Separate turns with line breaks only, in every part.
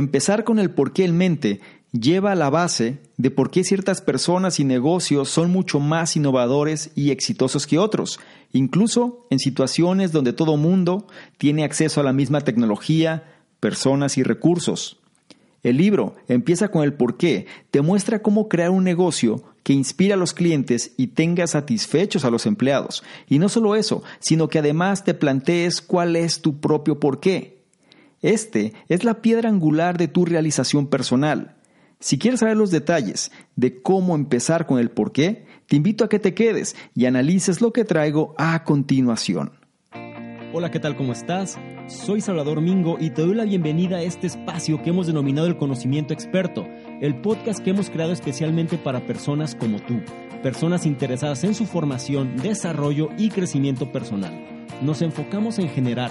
Empezar con el por qué en mente lleva a la base de por qué ciertas personas y negocios son mucho más innovadores y exitosos que otros, incluso en situaciones donde todo mundo tiene acceso a la misma tecnología, personas y recursos. El libro empieza con el por qué, te muestra cómo crear un negocio que inspire a los clientes y tenga satisfechos a los empleados. Y no solo eso, sino que además te plantees cuál es tu propio por qué. Este es la piedra angular de tu realización personal. Si quieres saber los detalles de cómo empezar con el por qué, te invito a que te quedes y analices lo que traigo a continuación.
Hola, ¿qué tal? ¿Cómo estás? Soy Salvador Mingo y te doy la bienvenida a este espacio que hemos denominado el conocimiento experto, el podcast que hemos creado especialmente para personas como tú, personas interesadas en su formación, desarrollo y crecimiento personal nos enfocamos en generar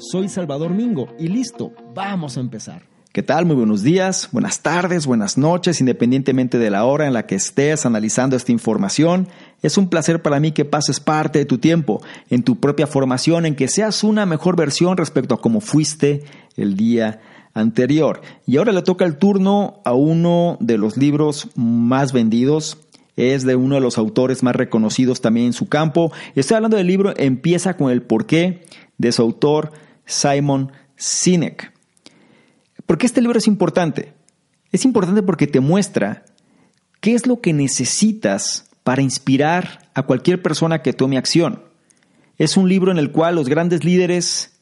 Soy Salvador Mingo y listo, vamos a empezar.
¿Qué tal? Muy buenos días, buenas tardes, buenas noches, independientemente de la hora en la que estés analizando esta información. Es un placer para mí que pases parte de tu tiempo en tu propia formación, en que seas una mejor versión respecto a cómo fuiste el día anterior. Y ahora le toca el turno a uno de los libros más vendidos. Es de uno de los autores más reconocidos también en su campo. Estoy hablando del libro Empieza con el porqué de su autor Simon Sinek. ¿Por qué este libro es importante? Es importante porque te muestra qué es lo que necesitas para inspirar a cualquier persona que tome acción. Es un libro en el cual los grandes líderes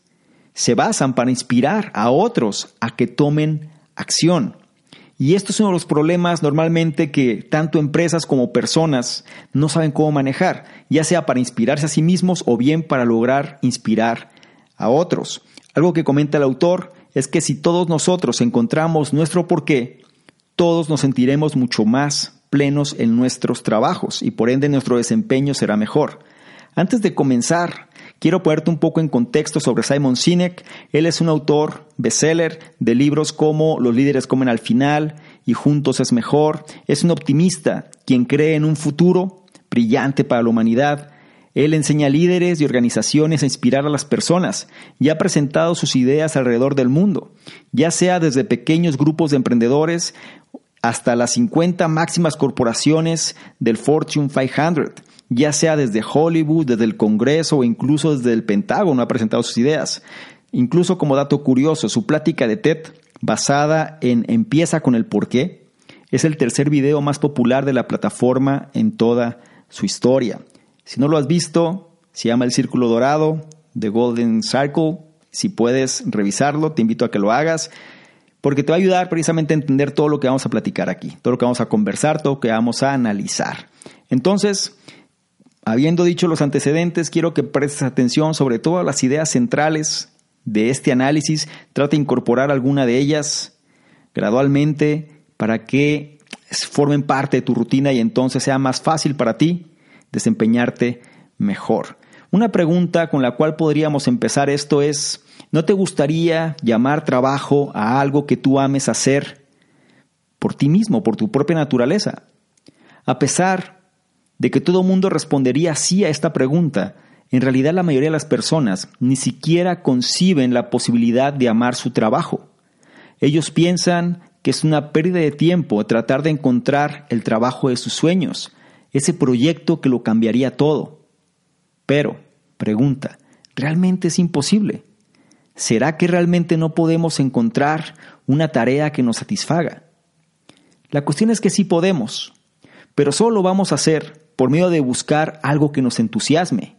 se basan para inspirar a otros a que tomen acción. Y esto es uno de los problemas normalmente que tanto empresas como personas no saben cómo manejar, ya sea para inspirarse a sí mismos o bien para lograr inspirar a otros. Algo que comenta el autor es que si todos nosotros encontramos nuestro porqué, todos nos sentiremos mucho más plenos en nuestros trabajos y por ende nuestro desempeño será mejor. Antes de comenzar, quiero ponerte un poco en contexto sobre Simon Sinek. Él es un autor bestseller de libros como Los líderes comen al final y Juntos es mejor. Es un optimista quien cree en un futuro brillante para la humanidad él enseña a líderes y organizaciones a inspirar a las personas y ha presentado sus ideas alrededor del mundo, ya sea desde pequeños grupos de emprendedores hasta las 50 máximas corporaciones del Fortune 500, ya sea desde Hollywood, desde el Congreso o incluso desde el Pentágono ha presentado sus ideas. Incluso como dato curioso, su plática de TED, basada en Empieza con el porqué, es el tercer video más popular de la plataforma en toda su historia. Si no lo has visto, se llama El Círculo Dorado, The Golden Circle. Si puedes revisarlo, te invito a que lo hagas, porque te va a ayudar precisamente a entender todo lo que vamos a platicar aquí, todo lo que vamos a conversar, todo lo que vamos a analizar. Entonces, habiendo dicho los antecedentes, quiero que prestes atención sobre todas las ideas centrales de este análisis. Trata de incorporar alguna de ellas gradualmente para que formen parte de tu rutina y entonces sea más fácil para ti desempeñarte mejor. Una pregunta con la cual podríamos empezar esto es, ¿no te gustaría llamar trabajo a algo que tú ames hacer por ti mismo, por tu propia naturaleza? A pesar de que todo mundo respondería sí a esta pregunta, en realidad la mayoría de las personas ni siquiera conciben la posibilidad de amar su trabajo. Ellos piensan que es una pérdida de tiempo tratar de encontrar el trabajo de sus sueños, ese proyecto que lo cambiaría todo. Pero, pregunta, ¿realmente es imposible? ¿Será que realmente no podemos encontrar una tarea que nos satisfaga? La cuestión es que sí podemos, pero solo lo vamos a hacer por medio de buscar algo que nos entusiasme,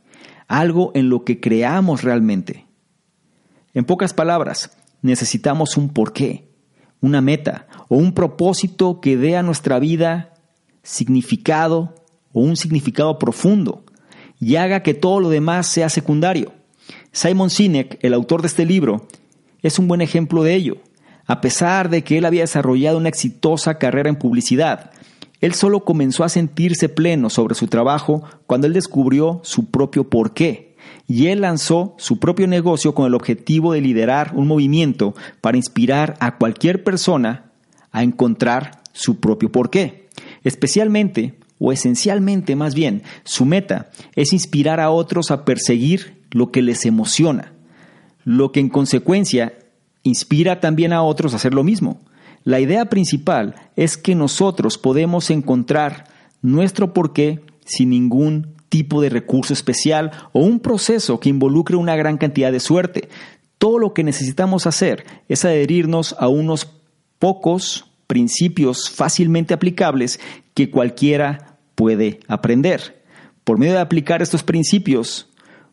algo en lo que creamos realmente. En pocas palabras, necesitamos un porqué, una meta o un propósito que dé a nuestra vida significado o un significado profundo y haga que todo lo demás sea secundario. Simon Sinek, el autor de este libro, es un buen ejemplo de ello. A pesar de que él había desarrollado una exitosa carrera en publicidad, él solo comenzó a sentirse pleno sobre su trabajo cuando él descubrió su propio porqué. Y él lanzó su propio negocio con el objetivo de liderar un movimiento para inspirar a cualquier persona a encontrar su propio porqué. Especialmente, o esencialmente más bien, su meta es inspirar a otros a perseguir lo que les emociona, lo que en consecuencia inspira también a otros a hacer lo mismo. La idea principal es que nosotros podemos encontrar nuestro porqué sin ningún tipo de recurso especial o un proceso que involucre una gran cantidad de suerte. Todo lo que necesitamos hacer es adherirnos a unos pocos principios fácilmente aplicables que cualquiera puede aprender. Por medio de aplicar estos principios,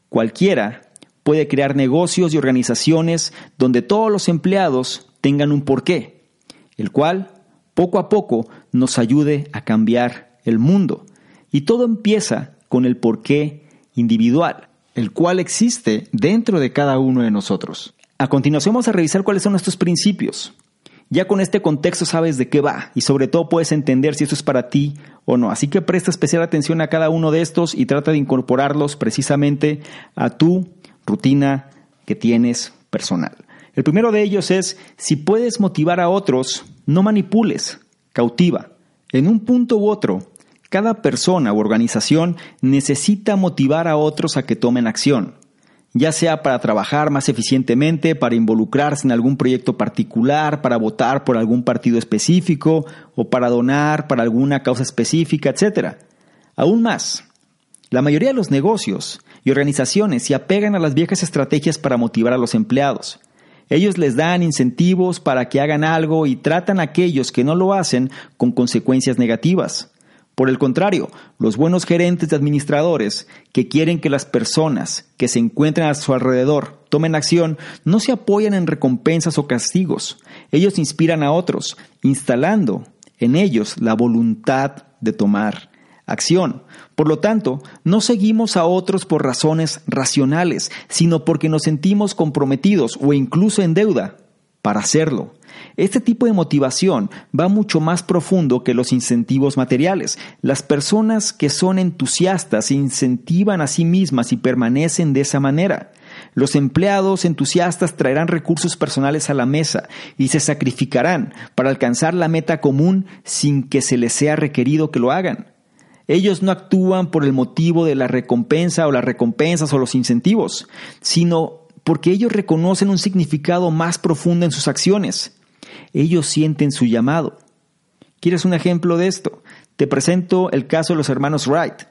cualquiera puede crear negocios y organizaciones donde todos los empleados tengan un porqué, el cual poco a poco nos ayude a cambiar el mundo. Y todo empieza con el porqué individual, el cual existe dentro de cada uno de nosotros. A continuación vamos a revisar cuáles son estos principios. Ya con este contexto sabes de qué va y sobre todo puedes entender si esto es para ti o no. Así que presta especial atención a cada uno de estos y trata de incorporarlos precisamente a tu rutina que tienes personal. El primero de ellos es, si puedes motivar a otros, no manipules, cautiva. En un punto u otro, cada persona u organización necesita motivar a otros a que tomen acción ya sea para trabajar más eficientemente, para involucrarse en algún proyecto particular, para votar por algún partido específico o para donar para alguna causa específica, etc. Aún más, la mayoría de los negocios y organizaciones se apegan a las viejas estrategias para motivar a los empleados. Ellos les dan incentivos para que hagan algo y tratan a aquellos que no lo hacen con consecuencias negativas. Por el contrario, los buenos gerentes y administradores que quieren que las personas que se encuentran a su alrededor tomen acción no se apoyan en recompensas o castigos. Ellos inspiran a otros, instalando en ellos la voluntad de tomar acción. Por lo tanto, no seguimos a otros por razones racionales, sino porque nos sentimos comprometidos o incluso en deuda para hacerlo. Este tipo de motivación va mucho más profundo que los incentivos materiales. Las personas que son entusiastas se incentivan a sí mismas y permanecen de esa manera. Los empleados entusiastas traerán recursos personales a la mesa y se sacrificarán para alcanzar la meta común sin que se les sea requerido que lo hagan. Ellos no actúan por el motivo de la recompensa o las recompensas o los incentivos, sino porque ellos reconocen un significado más profundo en sus acciones ellos sienten su llamado. ¿Quieres un ejemplo de esto? Te presento el caso de los hermanos Wright.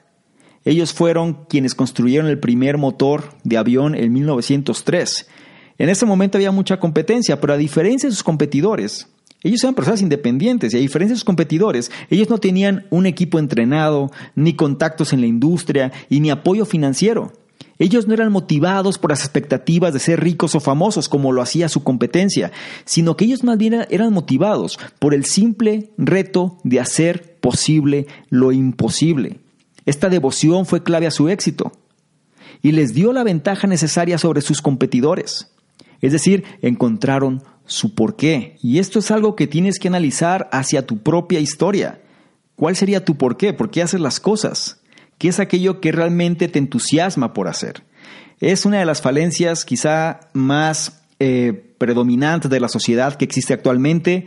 Ellos fueron quienes construyeron el primer motor de avión en 1903. En ese momento había mucha competencia, pero a diferencia de sus competidores, ellos eran personas independientes y a diferencia de sus competidores, ellos no tenían un equipo entrenado, ni contactos en la industria y ni apoyo financiero. Ellos no eran motivados por las expectativas de ser ricos o famosos como lo hacía su competencia, sino que ellos más bien eran motivados por el simple reto de hacer posible lo imposible. Esta devoción fue clave a su éxito y les dio la ventaja necesaria sobre sus competidores. Es decir, encontraron su porqué. Y esto es algo que tienes que analizar hacia tu propia historia. ¿Cuál sería tu porqué? ¿Por qué haces las cosas? ¿Qué es aquello que realmente te entusiasma por hacer? Es una de las falencias quizá más eh, predominantes de la sociedad que existe actualmente.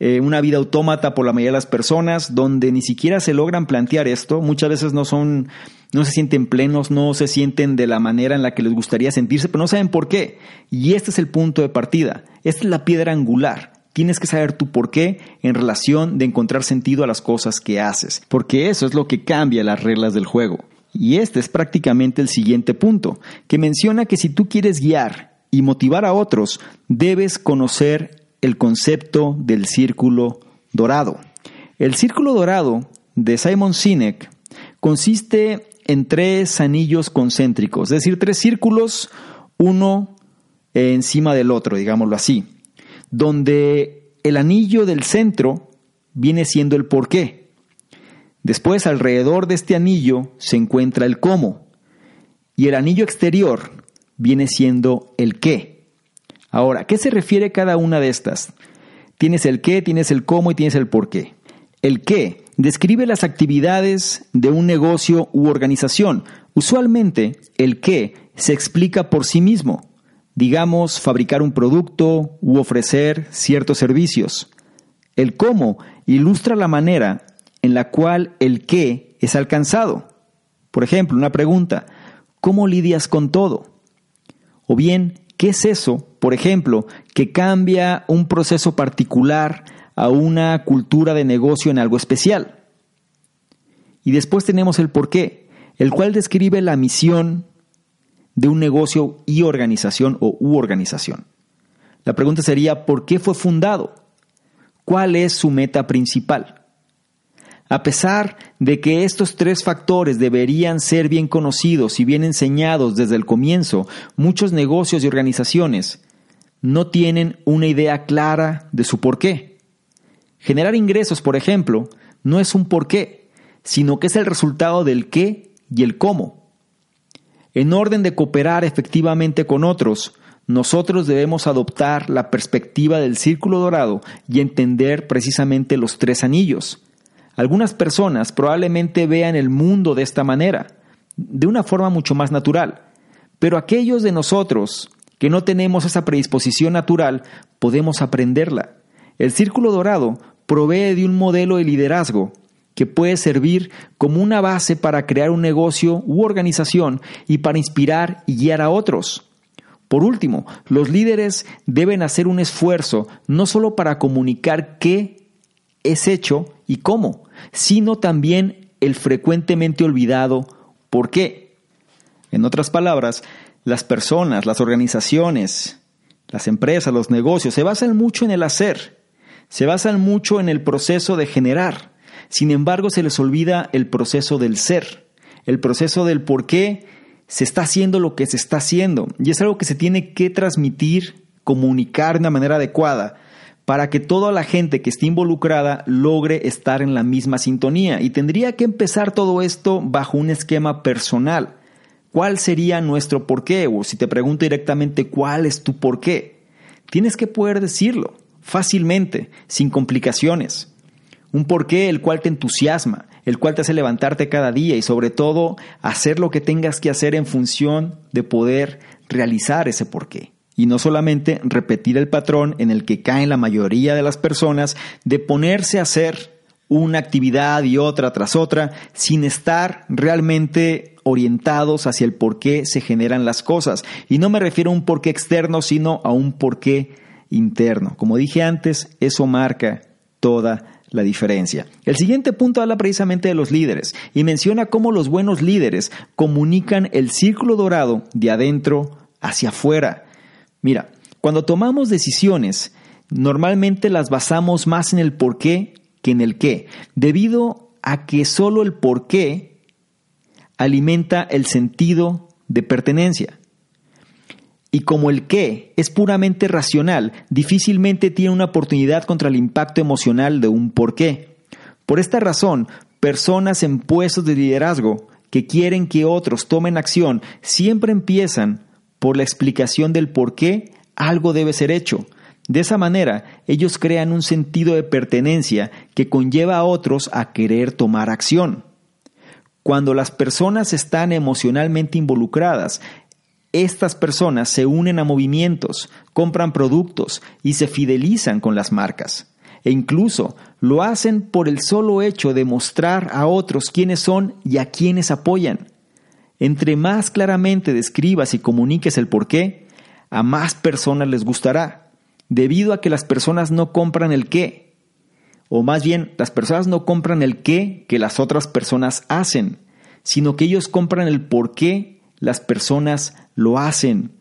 Eh, una vida autómata por la mayoría de las personas, donde ni siquiera se logran plantear esto. Muchas veces no son, no se sienten plenos, no se sienten de la manera en la que les gustaría sentirse, pero no saben por qué. Y este es el punto de partida. Esta es la piedra angular. Tienes que saber tu por qué en relación de encontrar sentido a las cosas que haces, porque eso es lo que cambia las reglas del juego. Y este es prácticamente el siguiente punto, que menciona que si tú quieres guiar y motivar a otros, debes conocer el concepto del círculo dorado. El círculo dorado de Simon Sinek consiste en tres anillos concéntricos, es decir, tres círculos, uno encima del otro, digámoslo así donde el anillo del centro viene siendo el por qué. Después, alrededor de este anillo se encuentra el cómo. Y el anillo exterior viene siendo el qué. Ahora, ¿qué se refiere cada una de estas? Tienes el qué, tienes el cómo y tienes el por qué. El qué describe las actividades de un negocio u organización. Usualmente, el qué se explica por sí mismo. Digamos, fabricar un producto u ofrecer ciertos servicios. El cómo ilustra la manera en la cual el qué es alcanzado. Por ejemplo, una pregunta, ¿cómo lidias con todo? O bien, ¿qué es eso, por ejemplo, que cambia un proceso particular a una cultura de negocio en algo especial? Y después tenemos el por qué, el cual describe la misión de un negocio y organización o u organización. La pregunta sería, ¿por qué fue fundado? ¿Cuál es su meta principal? A pesar de que estos tres factores deberían ser bien conocidos y bien enseñados desde el comienzo, muchos negocios y organizaciones no tienen una idea clara de su porqué. Generar ingresos, por ejemplo, no es un porqué, sino que es el resultado del qué y el cómo. En orden de cooperar efectivamente con otros, nosotros debemos adoptar la perspectiva del círculo dorado y entender precisamente los tres anillos. Algunas personas probablemente vean el mundo de esta manera, de una forma mucho más natural, pero aquellos de nosotros que no tenemos esa predisposición natural podemos aprenderla. El círculo dorado provee de un modelo de liderazgo que puede servir como una base para crear un negocio u organización y para inspirar y guiar a otros. Por último, los líderes deben hacer un esfuerzo no solo para comunicar qué es hecho y cómo, sino también el frecuentemente olvidado por qué. En otras palabras, las personas, las organizaciones, las empresas, los negocios se basan mucho en el hacer, se basan mucho en el proceso de generar. Sin embargo, se les olvida el proceso del ser, el proceso del por qué se está haciendo lo que se está haciendo. Y es algo que se tiene que transmitir, comunicar de una manera adecuada para que toda la gente que esté involucrada logre estar en la misma sintonía. Y tendría que empezar todo esto bajo un esquema personal. ¿Cuál sería nuestro porqué? O si te pregunto directamente cuál es tu porqué, tienes que poder decirlo fácilmente, sin complicaciones. Un porqué el cual te entusiasma, el cual te hace levantarte cada día y sobre todo hacer lo que tengas que hacer en función de poder realizar ese porqué y no solamente repetir el patrón en el que caen la mayoría de las personas de ponerse a hacer una actividad y otra tras otra sin estar realmente orientados hacia el por qué se generan las cosas. Y no me refiero a un porqué externo, sino a un porqué interno. Como dije antes, eso marca toda la diferencia. El siguiente punto habla precisamente de los líderes y menciona cómo los buenos líderes comunican el círculo dorado de adentro hacia afuera. Mira, cuando tomamos decisiones, normalmente las basamos más en el por qué que en el qué, debido a que solo el por qué alimenta el sentido de pertenencia. Y como el qué es puramente racional, difícilmente tiene una oportunidad contra el impacto emocional de un por qué. Por esta razón, personas en puestos de liderazgo que quieren que otros tomen acción siempre empiezan por la explicación del por qué algo debe ser hecho. De esa manera, ellos crean un sentido de pertenencia que conlleva a otros a querer tomar acción. Cuando las personas están emocionalmente involucradas, estas personas se unen a movimientos, compran productos y se fidelizan con las marcas. E incluso lo hacen por el solo hecho de mostrar a otros quiénes son y a quienes apoyan. Entre más claramente describas y comuniques el porqué, a más personas les gustará, debido a que las personas no compran el qué, o más bien las personas no compran el qué que las otras personas hacen, sino que ellos compran el por qué las personas lo hacen.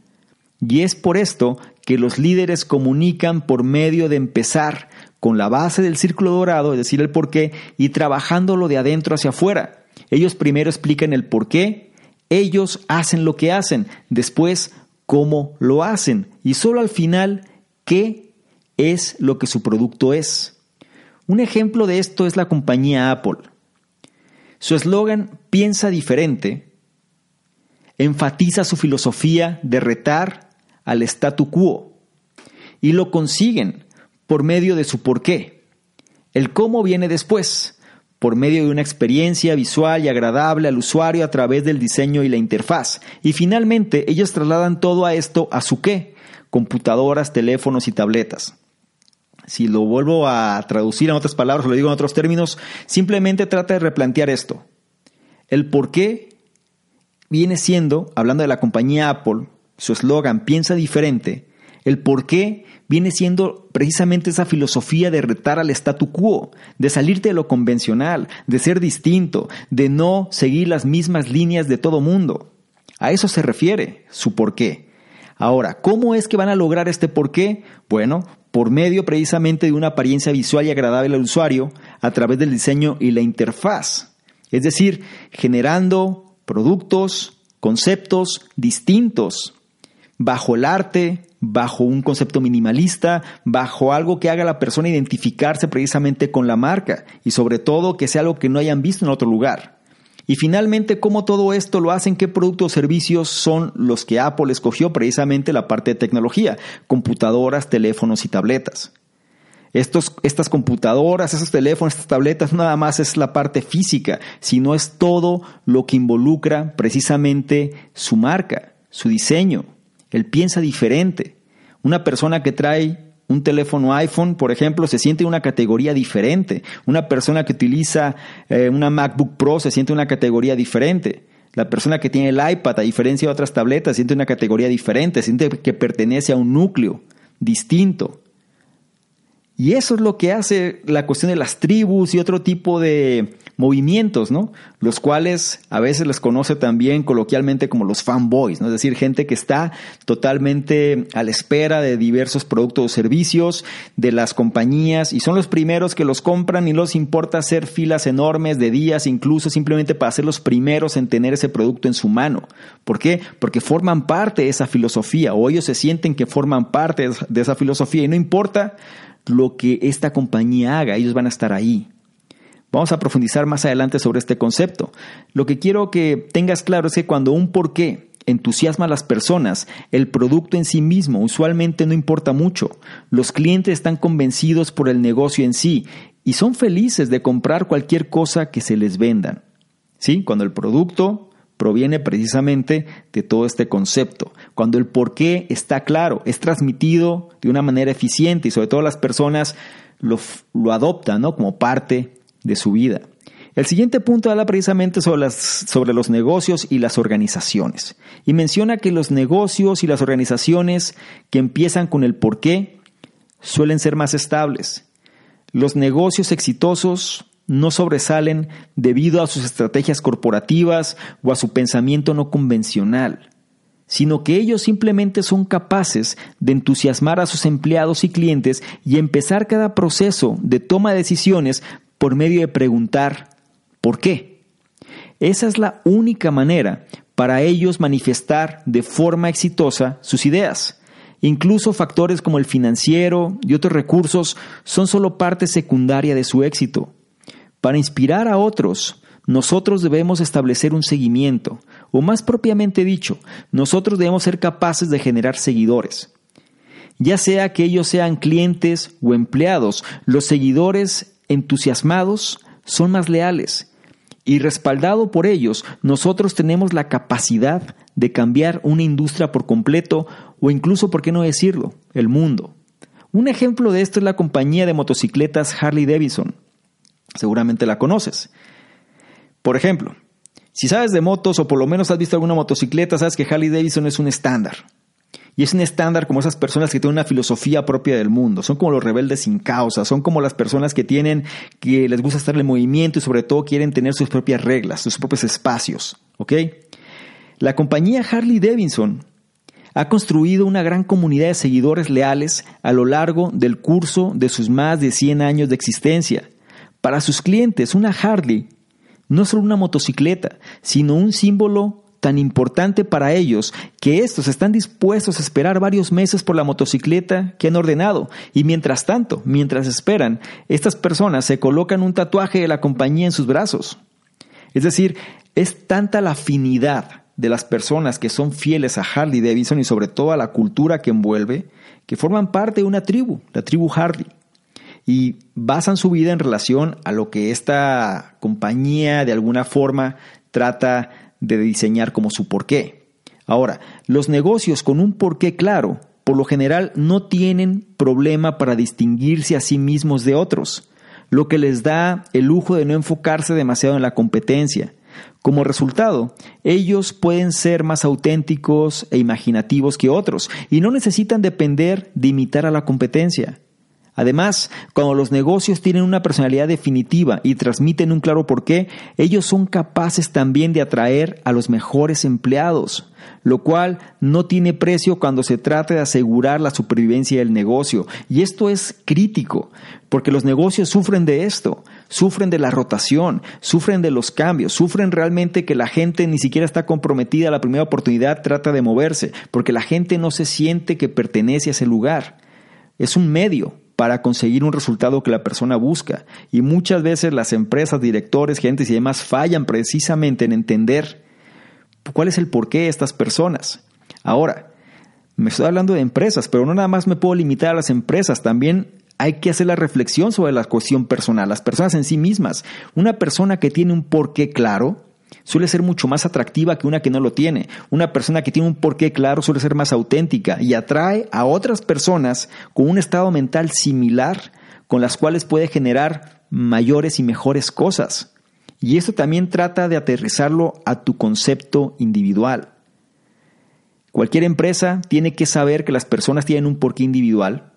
Y es por esto que los líderes comunican por medio de empezar con la base del círculo dorado, es decir, el por qué, y trabajándolo de adentro hacia afuera. Ellos primero explican el por qué, ellos hacen lo que hacen, después cómo lo hacen y solo al final qué es lo que su producto es. Un ejemplo de esto es la compañía Apple. Su eslogan Piensa diferente enfatiza su filosofía de retar al statu quo y lo consiguen por medio de su por qué. El cómo viene después, por medio de una experiencia visual y agradable al usuario a través del diseño y la interfaz. Y finalmente, ellos trasladan todo a esto a su qué, computadoras, teléfonos y tabletas. Si lo vuelvo a traducir en otras palabras, lo digo en otros términos, simplemente trata de replantear esto. El por qué viene siendo, hablando de la compañía Apple, su eslogan piensa diferente, el por qué viene siendo precisamente esa filosofía de retar al statu quo, de salirte de lo convencional, de ser distinto, de no seguir las mismas líneas de todo mundo. A eso se refiere su por qué. Ahora, ¿cómo es que van a lograr este por qué? Bueno, por medio precisamente de una apariencia visual y agradable al usuario a través del diseño y la interfaz. Es decir, generando productos, conceptos distintos, bajo el arte, bajo un concepto minimalista, bajo algo que haga la persona identificarse precisamente con la marca y sobre todo que sea algo que no hayan visto en otro lugar. Y finalmente, ¿cómo todo esto lo hacen? ¿Qué productos o servicios son los que Apple escogió precisamente la parte de tecnología? Computadoras, teléfonos y tabletas. Estos, estas computadoras, esos teléfonos, estas tabletas, nada más es la parte física, sino es todo lo que involucra precisamente su marca, su diseño. Él piensa diferente. Una persona que trae un teléfono iPhone, por ejemplo, se siente en una categoría diferente. Una persona que utiliza eh, una MacBook Pro se siente en una categoría diferente. La persona que tiene el iPad, a diferencia de otras tabletas, siente una categoría diferente, siente que pertenece a un núcleo distinto. Y eso es lo que hace la cuestión de las tribus y otro tipo de movimientos, ¿no? Los cuales a veces les conoce también coloquialmente como los fanboys, ¿no? Es decir, gente que está totalmente a la espera de diversos productos o servicios de las compañías y son los primeros que los compran y los importa hacer filas enormes de días, incluso simplemente para ser los primeros en tener ese producto en su mano. ¿Por qué? Porque forman parte de esa filosofía o ellos se sienten que forman parte de esa filosofía y no importa lo que esta compañía haga, ellos van a estar ahí. Vamos a profundizar más adelante sobre este concepto. Lo que quiero que tengas claro es que cuando un porqué entusiasma a las personas, el producto en sí mismo usualmente no importa mucho. Los clientes están convencidos por el negocio en sí y son felices de comprar cualquier cosa que se les vendan. ¿Sí? Cuando el producto proviene precisamente de todo este concepto. Cuando el porqué está claro, es transmitido de una manera eficiente y sobre todo las personas lo, adoptan ¿no? como parte de su vida. El siguiente punto habla precisamente sobre los negocios y las organizaciones. Y menciona que los negocios y las organizaciones que empiezan con el por qué suelen ser más estables. Los negocios exitosos no sobresalen debido a sus estrategias corporativas o a su pensamiento no convencional, sino que ellos simplemente son capaces de entusiasmar a sus empleados y clientes y empezar cada proceso de toma de decisiones por medio de preguntar ¿por qué? Esa es la única manera para ellos manifestar de forma exitosa sus ideas. Incluso factores como el financiero y otros recursos son solo parte secundaria de su éxito. Para inspirar a otros, nosotros debemos establecer un seguimiento, o más propiamente dicho, nosotros debemos ser capaces de generar seguidores. Ya sea que ellos sean clientes o empleados, los seguidores entusiasmados son más leales. Y respaldado por ellos, nosotros tenemos la capacidad de cambiar una industria por completo o incluso, ¿por qué no decirlo?, el mundo. Un ejemplo de esto es la compañía de motocicletas Harley Davidson. Seguramente la conoces. Por ejemplo, si sabes de motos o por lo menos has visto alguna motocicleta, sabes que Harley Davidson es un estándar. Y es un estándar como esas personas que tienen una filosofía propia del mundo. Son como los rebeldes sin causa. Son como las personas que tienen, que les gusta estar en movimiento y sobre todo quieren tener sus propias reglas, sus propios espacios. ¿Ok? La compañía Harley Davidson ha construido una gran comunidad de seguidores leales a lo largo del curso de sus más de 100 años de existencia. Para sus clientes, una Harley no es solo una motocicleta, sino un símbolo tan importante para ellos que estos están dispuestos a esperar varios meses por la motocicleta que han ordenado. Y mientras tanto, mientras esperan, estas personas se colocan un tatuaje de la compañía en sus brazos. Es decir, es tanta la afinidad de las personas que son fieles a Harley Davidson y sobre todo a la cultura que envuelve, que forman parte de una tribu, la tribu Hardy, y basan su vida en relación a lo que esta compañía de alguna forma trata de diseñar como su porqué. Ahora, los negocios con un porqué claro, por lo general no tienen problema para distinguirse a sí mismos de otros, lo que les da el lujo de no enfocarse demasiado en la competencia. Como resultado, ellos pueden ser más auténticos e imaginativos que otros y no necesitan depender de imitar a la competencia. Además, cuando los negocios tienen una personalidad definitiva y transmiten un claro porqué, ellos son capaces también de atraer a los mejores empleados, lo cual no tiene precio cuando se trata de asegurar la supervivencia del negocio. Y esto es crítico, porque los negocios sufren de esto, sufren de la rotación, sufren de los cambios, sufren realmente que la gente ni siquiera está comprometida a la primera oportunidad, trata de moverse, porque la gente no se siente que pertenece a ese lugar. Es un medio, para conseguir un resultado que la persona busca. Y muchas veces las empresas, directores, gentes y demás fallan precisamente en entender cuál es el porqué de estas personas. Ahora, me estoy hablando de empresas, pero no nada más me puedo limitar a las empresas, también hay que hacer la reflexión sobre la cuestión personal, las personas en sí mismas. Una persona que tiene un porqué claro, suele ser mucho más atractiva que una que no lo tiene. Una persona que tiene un porqué claro suele ser más auténtica y atrae a otras personas con un estado mental similar con las cuales puede generar mayores y mejores cosas. Y esto también trata de aterrizarlo a tu concepto individual. Cualquier empresa tiene que saber que las personas tienen un porqué individual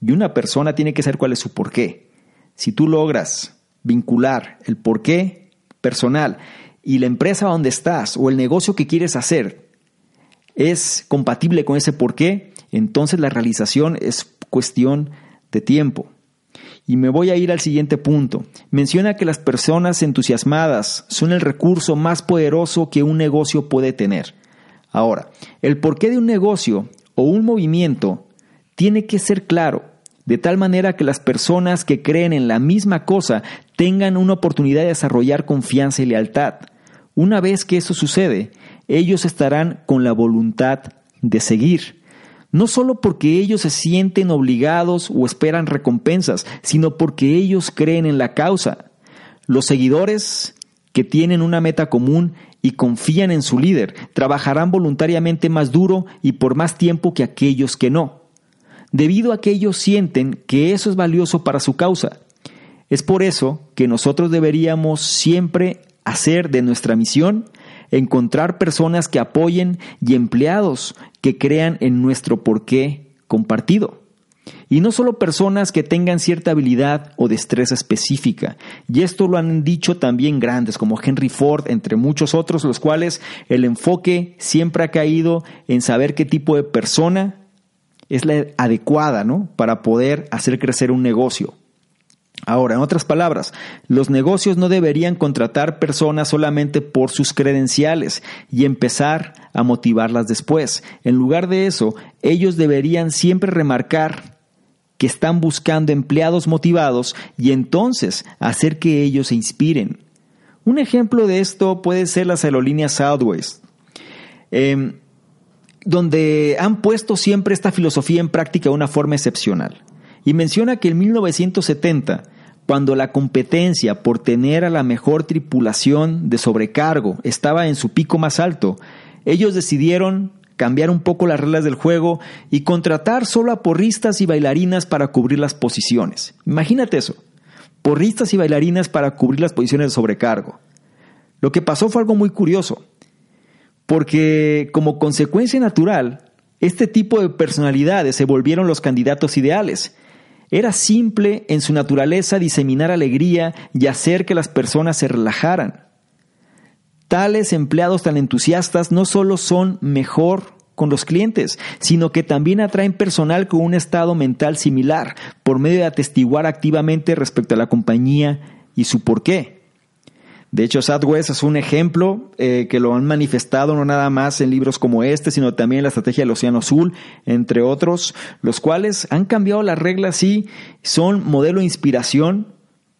y una persona tiene que saber cuál es su porqué. Si tú logras vincular el porqué personal y la empresa donde estás o el negocio que quieres hacer es compatible con ese porqué, entonces la realización es cuestión de tiempo. Y me voy a ir al siguiente punto. Menciona que las personas entusiasmadas son el recurso más poderoso que un negocio puede tener. Ahora, el porqué de un negocio o un movimiento tiene que ser claro, de tal manera que las personas que creen en la misma cosa tengan una oportunidad de desarrollar confianza y lealtad. Una vez que eso sucede, ellos estarán con la voluntad de seguir. No solo porque ellos se sienten obligados o esperan recompensas, sino porque ellos creen en la causa. Los seguidores que tienen una meta común y confían en su líder trabajarán voluntariamente más duro y por más tiempo que aquellos que no, debido a que ellos sienten que eso es valioso para su causa. Es por eso que nosotros deberíamos siempre hacer de nuestra misión encontrar personas que apoyen y empleados que crean en nuestro porqué compartido. Y no solo personas que tengan cierta habilidad o destreza específica. Y esto lo han dicho también grandes como Henry Ford, entre muchos otros, los cuales el enfoque siempre ha caído en saber qué tipo de persona es la adecuada ¿no? para poder hacer crecer un negocio. Ahora, en otras palabras, los negocios no deberían contratar personas solamente por sus credenciales y empezar a motivarlas después. En lugar de eso, ellos deberían siempre remarcar que están buscando empleados motivados y entonces hacer que ellos se inspiren. Un ejemplo de esto puede ser las aerolíneas Southwest, em, donde han puesto siempre esta filosofía en práctica de una forma excepcional y menciona que en 1970, cuando la competencia por tener a la mejor tripulación de sobrecargo estaba en su pico más alto, ellos decidieron cambiar un poco las reglas del juego y contratar solo a porristas y bailarinas para cubrir las posiciones. Imagínate eso, porristas y bailarinas para cubrir las posiciones de sobrecargo. Lo que pasó fue algo muy curioso, porque como consecuencia natural, este tipo de personalidades se volvieron los candidatos ideales era simple en su naturaleza diseminar alegría y hacer que las personas se relajaran. Tales empleados tan entusiastas no solo son mejor con los clientes, sino que también atraen personal con un estado mental similar, por medio de atestiguar activamente respecto a la compañía y su porqué. De hecho, Southwest es un ejemplo eh, que lo han manifestado no nada más en libros como este, sino también en la estrategia del Océano Azul, entre otros, los cuales han cambiado las reglas y son modelo de inspiración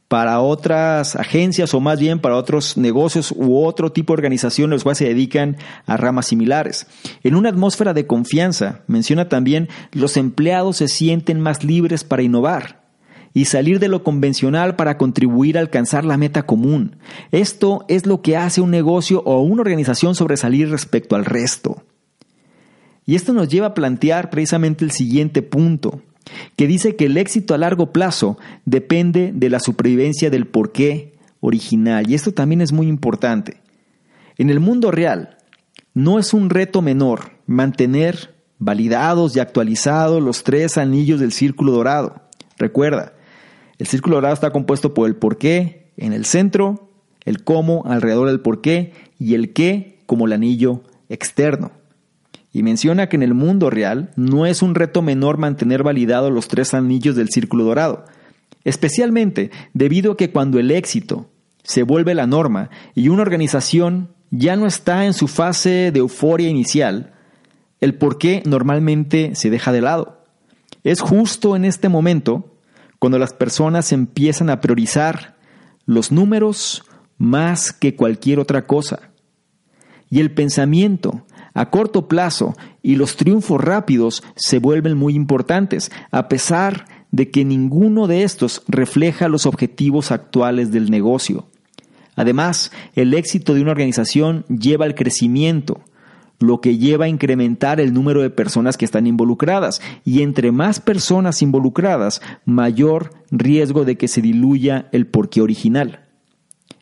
para otras agencias o más bien para otros negocios u otro tipo de organización los cuales se dedican a ramas similares. En una atmósfera de confianza, menciona también, los empleados se sienten más libres para innovar y salir de lo convencional para contribuir a alcanzar la meta común. Esto es lo que hace un negocio o una organización sobresalir respecto al resto. Y esto nos lleva a plantear precisamente el siguiente punto que dice que el éxito a largo plazo depende de la supervivencia del porqué original. Y esto también es muy importante. En el mundo real, no es un reto menor mantener validados y actualizados los tres anillos del círculo dorado. Recuerda, el círculo dorado está compuesto por el porqué en el centro, el cómo alrededor del porqué y el qué como el anillo externo y menciona que en el mundo real no es un reto menor mantener validados los tres anillos del círculo dorado, especialmente debido a que cuando el éxito se vuelve la norma y una organización ya no está en su fase de euforia inicial, el por qué normalmente se deja de lado. Es justo en este momento cuando las personas empiezan a priorizar los números más que cualquier otra cosa. Y el pensamiento a corto plazo y los triunfos rápidos se vuelven muy importantes, a pesar de que ninguno de estos refleja los objetivos actuales del negocio. Además, el éxito de una organización lleva al crecimiento, lo que lleva a incrementar el número de personas que están involucradas, y entre más personas involucradas, mayor riesgo de que se diluya el porqué original,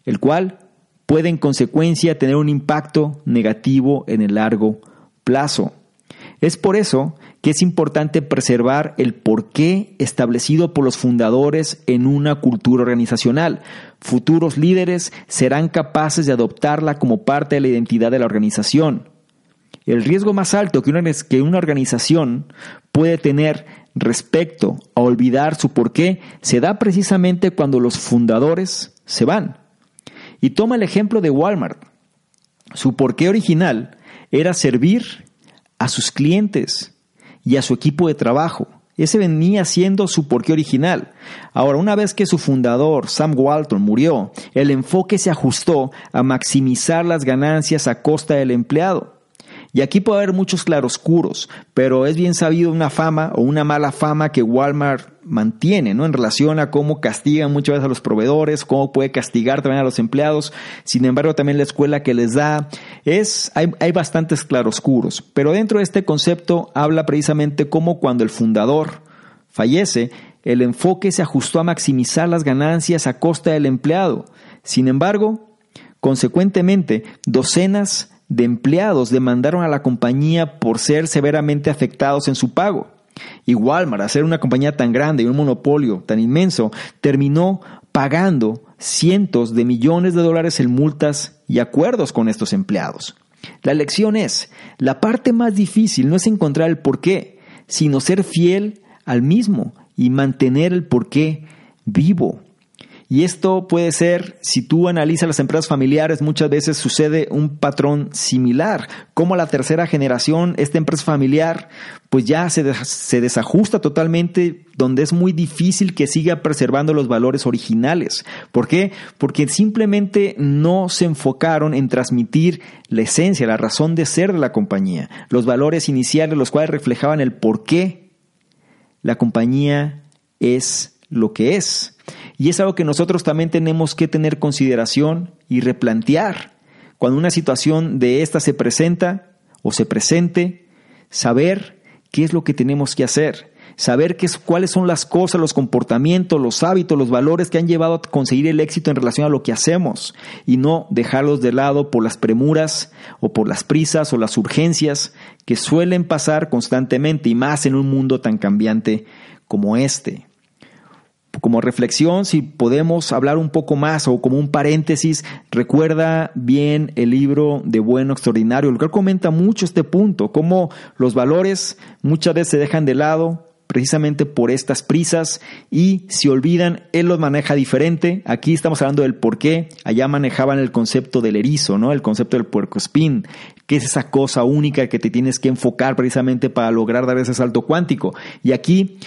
el cual puede en consecuencia tener un impacto negativo en el largo plazo. Es por eso que es importante preservar el porqué establecido por los fundadores en una cultura organizacional. Futuros líderes serán capaces de adoptarla como parte de la identidad de la organización. El riesgo más alto que una, que una organización puede tener respecto a olvidar su porqué se da precisamente cuando los fundadores se van. Y toma el ejemplo de Walmart. Su porqué original era servir a sus clientes y a su equipo de trabajo. Ese venía siendo su porqué original. Ahora, una vez que su fundador, Sam Walton, murió, el enfoque se ajustó a maximizar las ganancias a costa del empleado. Y aquí puede haber muchos claroscuros, pero es bien sabido una fama o una mala fama que Walmart mantiene, ¿no? En relación a cómo castiga muchas veces a los proveedores, cómo puede castigar también a los empleados. Sin embargo, también la escuela que les da es, hay, hay bastantes claroscuros. Pero dentro de este concepto habla precisamente cómo cuando el fundador fallece, el enfoque se ajustó a maximizar las ganancias a costa del empleado. Sin embargo, consecuentemente, docenas de empleados demandaron a la compañía por ser severamente afectados en su pago. Y Walmart, a ser una compañía tan grande y un monopolio tan inmenso, terminó pagando cientos de millones de dólares en multas y acuerdos con estos empleados. La lección es, la parte más difícil no es encontrar el porqué, sino ser fiel al mismo y mantener el porqué vivo. Y esto puede ser, si tú analizas las empresas familiares, muchas veces sucede un patrón similar. Como la tercera generación, esta empresa familiar, pues ya se, se desajusta totalmente, donde es muy difícil que siga preservando los valores originales. ¿Por qué? Porque simplemente no se enfocaron en transmitir la esencia, la razón de ser de la compañía, los valores iniciales, los cuales reflejaban el por qué la compañía es lo que es. Y es algo que nosotros también tenemos que tener consideración y replantear. Cuando una situación de esta se presenta o se presente, saber qué es lo que tenemos que hacer, saber qué es, cuáles son las cosas, los comportamientos, los hábitos, los valores que han llevado a conseguir el éxito en relación a lo que hacemos. Y no dejarlos de lado por las premuras o por las prisas o las urgencias que suelen pasar constantemente y más en un mundo tan cambiante como este como reflexión, si podemos hablar un poco más o como un paréntesis, recuerda bien el libro de Bueno Extraordinario, el cual comenta mucho este punto, cómo los valores muchas veces se dejan de lado precisamente por estas prisas y si olvidan, él los maneja diferente. Aquí estamos hablando del por qué. Allá manejaban el concepto del erizo, ¿no? El concepto del puerco spin, que es esa cosa única que te tienes que enfocar precisamente para lograr dar ese salto cuántico. Y aquí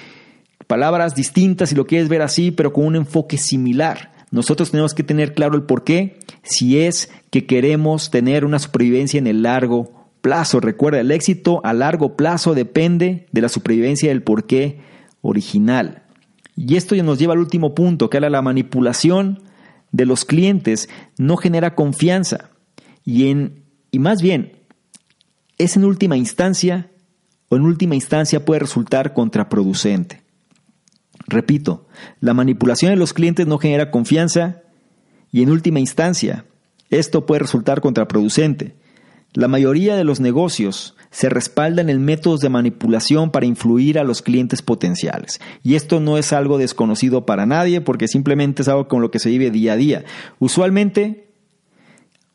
palabras distintas si lo quieres ver así, pero con un enfoque similar. Nosotros tenemos que tener claro el por qué, si es que queremos tener una supervivencia en el largo plazo. Recuerda, el éxito a largo plazo depende de la supervivencia del porqué original. Y esto ya nos lleva al último punto, que era la manipulación de los clientes no genera confianza. Y, en, y más bien, es en última instancia o en última instancia puede resultar contraproducente. Repito, la manipulación de los clientes no genera confianza y en última instancia esto puede resultar contraproducente. La mayoría de los negocios se respaldan en métodos de manipulación para influir a los clientes potenciales. Y esto no es algo desconocido para nadie porque simplemente es algo con lo que se vive día a día. Usualmente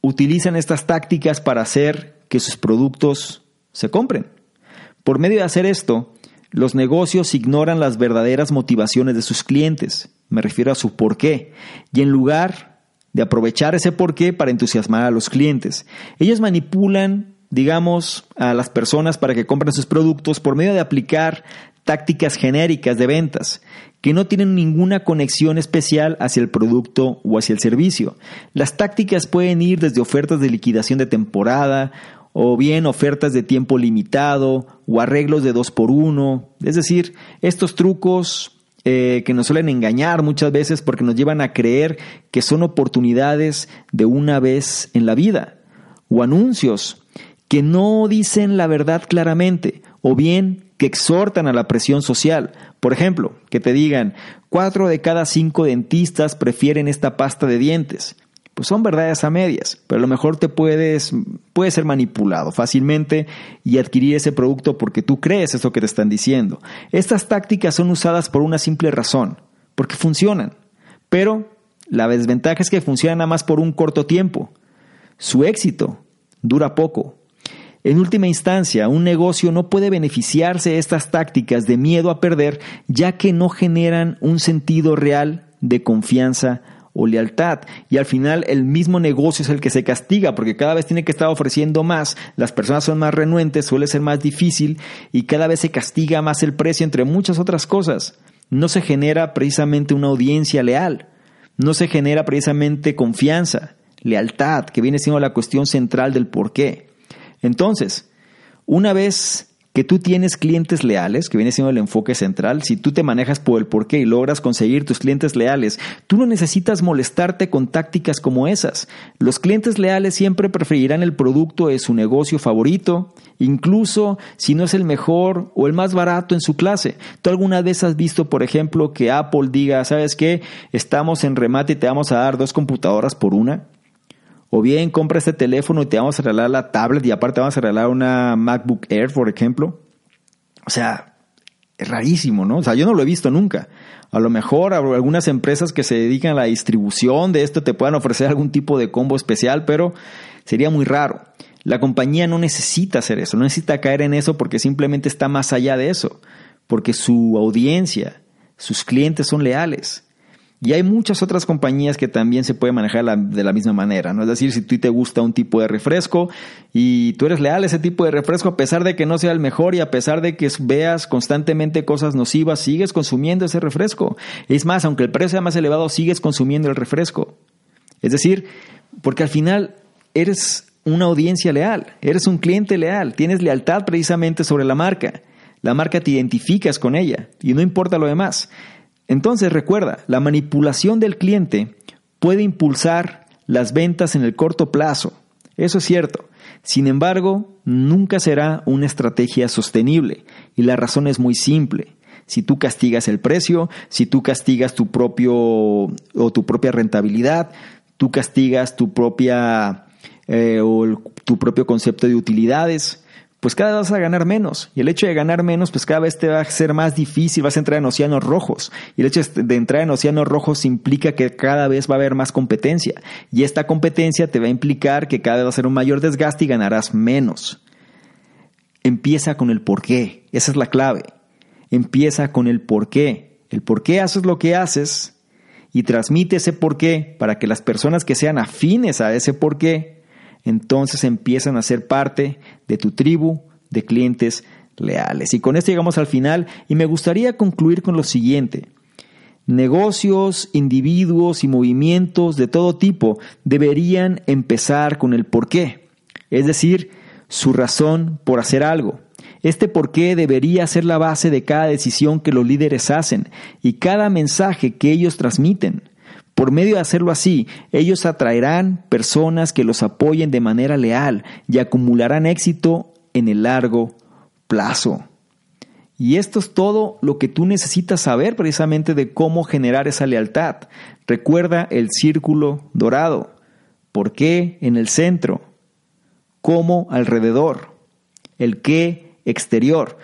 utilizan estas tácticas para hacer que sus productos se compren. Por medio de hacer esto, los negocios ignoran las verdaderas motivaciones de sus clientes. Me refiero a su porqué. Y en lugar de aprovechar ese porqué para entusiasmar a los clientes. Ellos manipulan, digamos, a las personas para que compren sus productos por medio de aplicar tácticas genéricas de ventas que no tienen ninguna conexión especial hacia el producto o hacia el servicio. Las tácticas pueden ir desde ofertas de liquidación de temporada o bien ofertas de tiempo limitado o arreglos de dos por uno. Es decir, estos trucos eh, que nos suelen engañar muchas veces porque nos llevan a creer que son oportunidades de una vez en la vida, o anuncios que no dicen la verdad claramente, o bien que exhortan a la presión social. Por ejemplo, que te digan, cuatro de cada cinco dentistas prefieren esta pasta de dientes pues son verdades a medias, pero a lo mejor te puedes, puede ser manipulado fácilmente y adquirir ese producto porque tú crees eso que te están diciendo. Estas tácticas son usadas por una simple razón, porque funcionan, pero la desventaja es que funcionan nada más por un corto tiempo. Su éxito dura poco. En última instancia, un negocio no puede beneficiarse de estas tácticas de miedo a perder, ya que no generan un sentido real de confianza o lealtad. Y al final el mismo negocio es el que se castiga porque cada vez tiene que estar ofreciendo más, las personas son más renuentes, suele ser más difícil y cada vez se castiga más el precio entre muchas otras cosas. No se genera precisamente una audiencia leal, no se genera precisamente confianza, lealtad, que viene siendo la cuestión central del por qué. Entonces, una vez que tú tienes clientes leales, que viene siendo el enfoque central, si tú te manejas por el porqué y logras conseguir tus clientes leales, tú no necesitas molestarte con tácticas como esas. Los clientes leales siempre preferirán el producto de su negocio favorito, incluso si no es el mejor o el más barato en su clase. ¿Tú alguna vez has visto, por ejemplo, que Apple diga, ¿sabes qué? Estamos en remate y te vamos a dar dos computadoras por una? O bien compra este teléfono y te vamos a regalar la tablet y aparte vamos a regalar una MacBook Air, por ejemplo. O sea, es rarísimo, ¿no? O sea, yo no lo he visto nunca. A lo mejor algunas empresas que se dedican a la distribución de esto te puedan ofrecer algún tipo de combo especial, pero sería muy raro. La compañía no necesita hacer eso, no necesita caer en eso porque simplemente está más allá de eso, porque su audiencia, sus clientes son leales. Y hay muchas otras compañías que también se pueden manejar de la misma manera, ¿no? Es decir, si tú te gusta un tipo de refresco y tú eres leal a ese tipo de refresco, a pesar de que no sea el mejor y a pesar de que veas constantemente cosas nocivas, sigues consumiendo ese refresco. Es más, aunque el precio sea más elevado, sigues consumiendo el refresco. Es decir, porque al final eres una audiencia leal, eres un cliente leal, tienes lealtad precisamente sobre la marca. La marca te identificas con ella y no importa lo demás. Entonces recuerda, la manipulación del cliente puede impulsar las ventas en el corto plazo. Eso es cierto. Sin embargo, nunca será una estrategia sostenible. Y la razón es muy simple. Si tú castigas el precio, si tú castigas tu propio o tu propia rentabilidad, tú castigas tu propia eh, o tu propio concepto de utilidades, pues cada vez vas a ganar menos. Y el hecho de ganar menos, pues cada vez te va a ser más difícil, vas a entrar en océanos rojos. Y el hecho de entrar en océanos rojos implica que cada vez va a haber más competencia. Y esta competencia te va a implicar que cada vez va a ser un mayor desgaste y ganarás menos. Empieza con el por qué. Esa es la clave. Empieza con el por qué. El por qué haces lo que haces y transmite ese por qué para que las personas que sean afines a ese por qué entonces empiezan a ser parte de tu tribu de clientes leales. Y con esto llegamos al final y me gustaría concluir con lo siguiente. Negocios, individuos y movimientos de todo tipo deberían empezar con el por qué, es decir, su razón por hacer algo. Este por qué debería ser la base de cada decisión que los líderes hacen y cada mensaje que ellos transmiten. Por medio de hacerlo así, ellos atraerán personas que los apoyen de manera leal y acumularán éxito en el largo plazo. Y esto es todo lo que tú necesitas saber precisamente de cómo generar esa lealtad. Recuerda el círculo dorado. ¿Por qué en el centro? ¿Cómo alrededor? El qué exterior.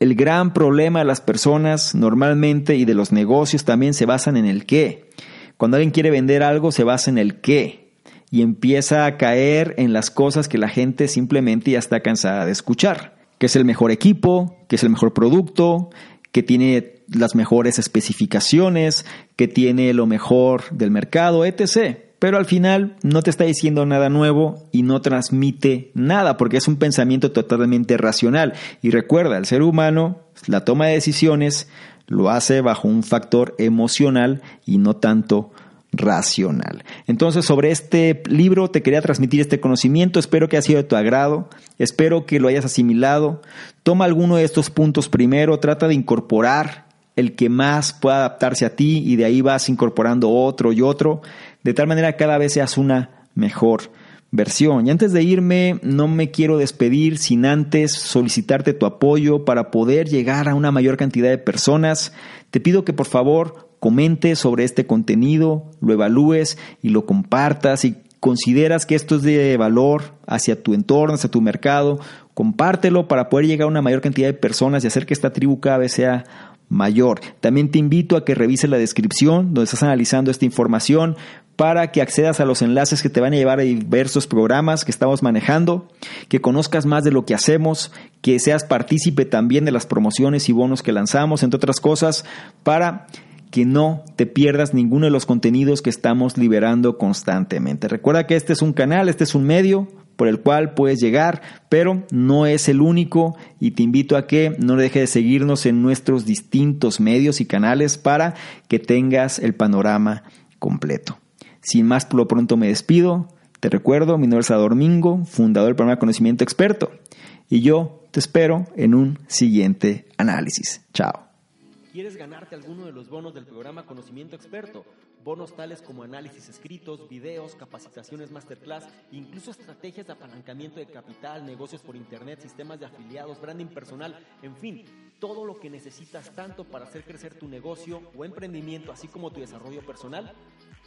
El gran problema de las personas normalmente y de los negocios también se basan en el qué. Cuando alguien quiere vender algo se basa en el qué y empieza a caer en las cosas que la gente simplemente ya está cansada de escuchar que es el mejor equipo, que es el mejor producto, que tiene las mejores especificaciones, que tiene lo mejor del mercado, etc. Pero al final no te está diciendo nada nuevo y no transmite nada porque es un pensamiento totalmente racional. Y recuerda, el ser humano, la toma de decisiones, lo hace bajo un factor emocional y no tanto racional. Entonces, sobre este libro te quería transmitir este conocimiento, espero que haya sido de tu agrado, espero que lo hayas asimilado. Toma alguno de estos puntos primero, trata de incorporar el que más pueda adaptarse a ti y de ahí vas incorporando otro y otro, de tal manera que cada vez seas una mejor versión. Y antes de irme, no me quiero despedir sin antes solicitarte tu apoyo para poder llegar a una mayor cantidad de personas. Te pido que por favor comentes sobre este contenido, lo evalúes y lo compartas y consideras que esto es de valor hacia tu entorno, hacia tu mercado, compártelo para poder llegar a una mayor cantidad de personas y hacer que esta tribu cada vez sea mayor. También te invito a que revises la descripción donde estás analizando esta información para que accedas a los enlaces que te van a llevar a diversos programas que estamos manejando, que conozcas más de lo que hacemos, que seas partícipe también de las promociones y bonos que lanzamos, entre otras cosas, para que no te pierdas ninguno de los contenidos que estamos liberando constantemente. Recuerda que este es un canal, este es un medio por el cual puedes llegar, pero no es el único y te invito a que no dejes de seguirnos en nuestros distintos medios y canales para que tengas el panorama completo. Sin más, por lo pronto me despido. Te recuerdo, mi nombre es Domingo, fundador del programa Conocimiento Experto, y yo te espero en un siguiente análisis. Chao.
¿Quieres ganarte alguno de los bonos del programa Conocimiento Experto? Bonos tales como análisis escritos, videos, capacitaciones masterclass, incluso estrategias de apalancamiento de capital, negocios por internet, sistemas de afiliados, branding personal, en fin, todo lo que necesitas tanto para hacer crecer tu negocio o emprendimiento, así como tu desarrollo personal.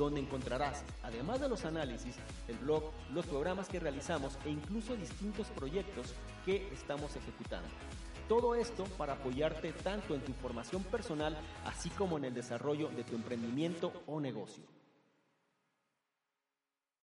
donde encontrarás, además de los análisis, el blog, los programas que realizamos e incluso distintos proyectos que estamos ejecutando. Todo esto para apoyarte tanto en tu formación personal, así como en el desarrollo de tu emprendimiento o negocio.